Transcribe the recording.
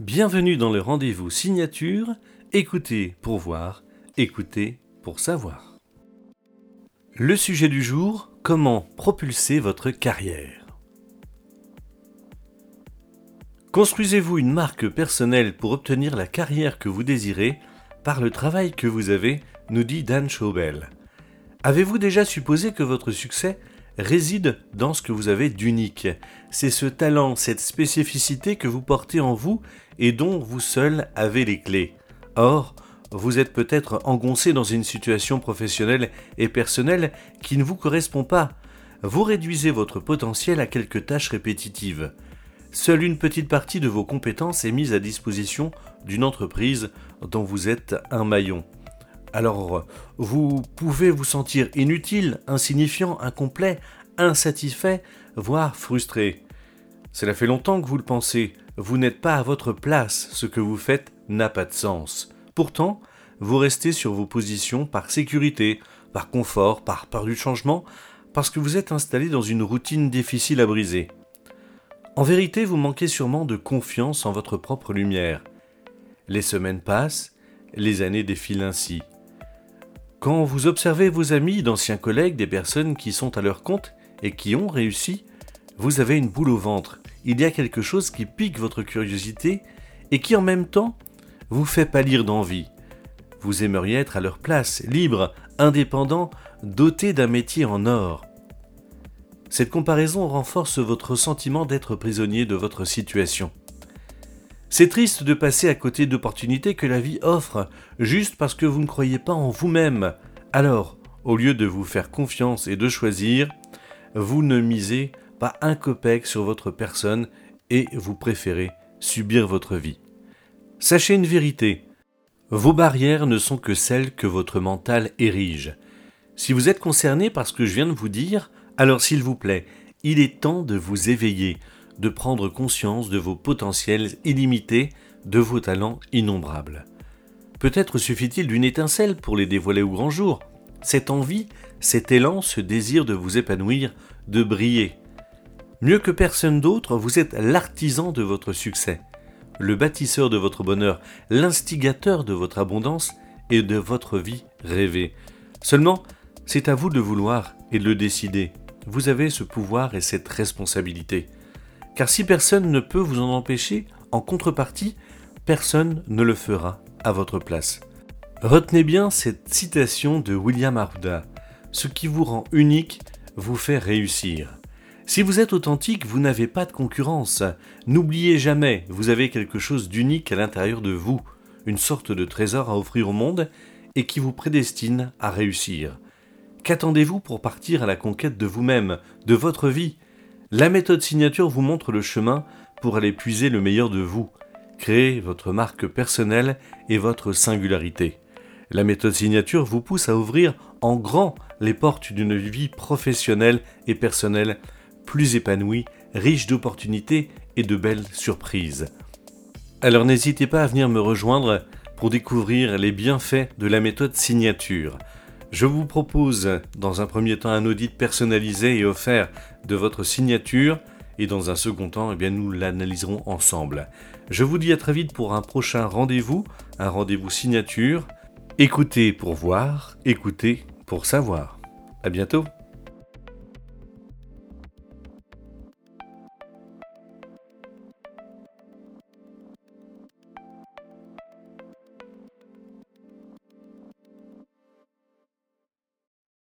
Bienvenue dans le rendez-vous signature. Écoutez pour voir, écoutez pour savoir. Le sujet du jour, comment propulser votre carrière? Construisez-vous une marque personnelle pour obtenir la carrière que vous désirez par le travail que vous avez, nous dit Dan Schaubel. Avez-vous déjà supposé que votre succès réside dans ce que vous avez d'unique? C'est ce talent, cette spécificité que vous portez en vous et dont vous seul avez les clés. Or, vous êtes peut-être engoncé dans une situation professionnelle et personnelle qui ne vous correspond pas. Vous réduisez votre potentiel à quelques tâches répétitives. Seule une petite partie de vos compétences est mise à disposition d'une entreprise dont vous êtes un maillon. Alors, vous pouvez vous sentir inutile, insignifiant, incomplet, insatisfait, voire frustré. Cela fait longtemps que vous le pensez, vous n'êtes pas à votre place, ce que vous faites n'a pas de sens. Pourtant, vous restez sur vos positions par sécurité, par confort, par peur du changement, parce que vous êtes installé dans une routine difficile à briser. En vérité, vous manquez sûrement de confiance en votre propre lumière. Les semaines passent, les années défilent ainsi. Quand vous observez vos amis, d'anciens collègues, des personnes qui sont à leur compte et qui ont réussi, vous avez une boule au ventre. Il y a quelque chose qui pique votre curiosité et qui en même temps vous fait pâlir d'envie. Vous aimeriez être à leur place, libre, indépendant, doté d'un métier en or. Cette comparaison renforce votre sentiment d'être prisonnier de votre situation. C'est triste de passer à côté d'opportunités que la vie offre, juste parce que vous ne croyez pas en vous-même. Alors, au lieu de vous faire confiance et de choisir, vous ne misez pas un copec sur votre personne et vous préférez subir votre vie. Sachez une vérité, vos barrières ne sont que celles que votre mental érige. Si vous êtes concerné par ce que je viens de vous dire, alors s'il vous plaît, il est temps de vous éveiller, de prendre conscience de vos potentiels illimités, de vos talents innombrables. Peut-être suffit-il d'une étincelle pour les dévoiler au grand jour. Cette envie, cet élan, ce désir de vous épanouir, de briller. Mieux que personne d'autre, vous êtes l'artisan de votre succès, le bâtisseur de votre bonheur, l'instigateur de votre abondance et de votre vie rêvée. Seulement, c'est à vous de vouloir et de le décider. Vous avez ce pouvoir et cette responsabilité. Car si personne ne peut vous en empêcher, en contrepartie, personne ne le fera à votre place. Retenez bien cette citation de William Arruda. Ce qui vous rend unique vous fait réussir. Si vous êtes authentique, vous n'avez pas de concurrence. N'oubliez jamais, vous avez quelque chose d'unique à l'intérieur de vous, une sorte de trésor à offrir au monde et qui vous prédestine à réussir. Qu'attendez-vous pour partir à la conquête de vous-même, de votre vie? La méthode signature vous montre le chemin pour aller puiser le meilleur de vous, créer votre marque personnelle et votre singularité. La méthode signature vous pousse à ouvrir en grand les portes d'une vie professionnelle et personnelle plus épanouie, riche d'opportunités et de belles surprises. Alors n'hésitez pas à venir me rejoindre pour découvrir les bienfaits de la méthode signature. Je vous propose dans un premier temps un audit personnalisé et offert de votre signature et dans un second temps, eh bien, nous l'analyserons ensemble. Je vous dis à très vite pour un prochain rendez-vous, un rendez-vous signature. Écoutez pour voir, écoutez pour savoir. À bientôt.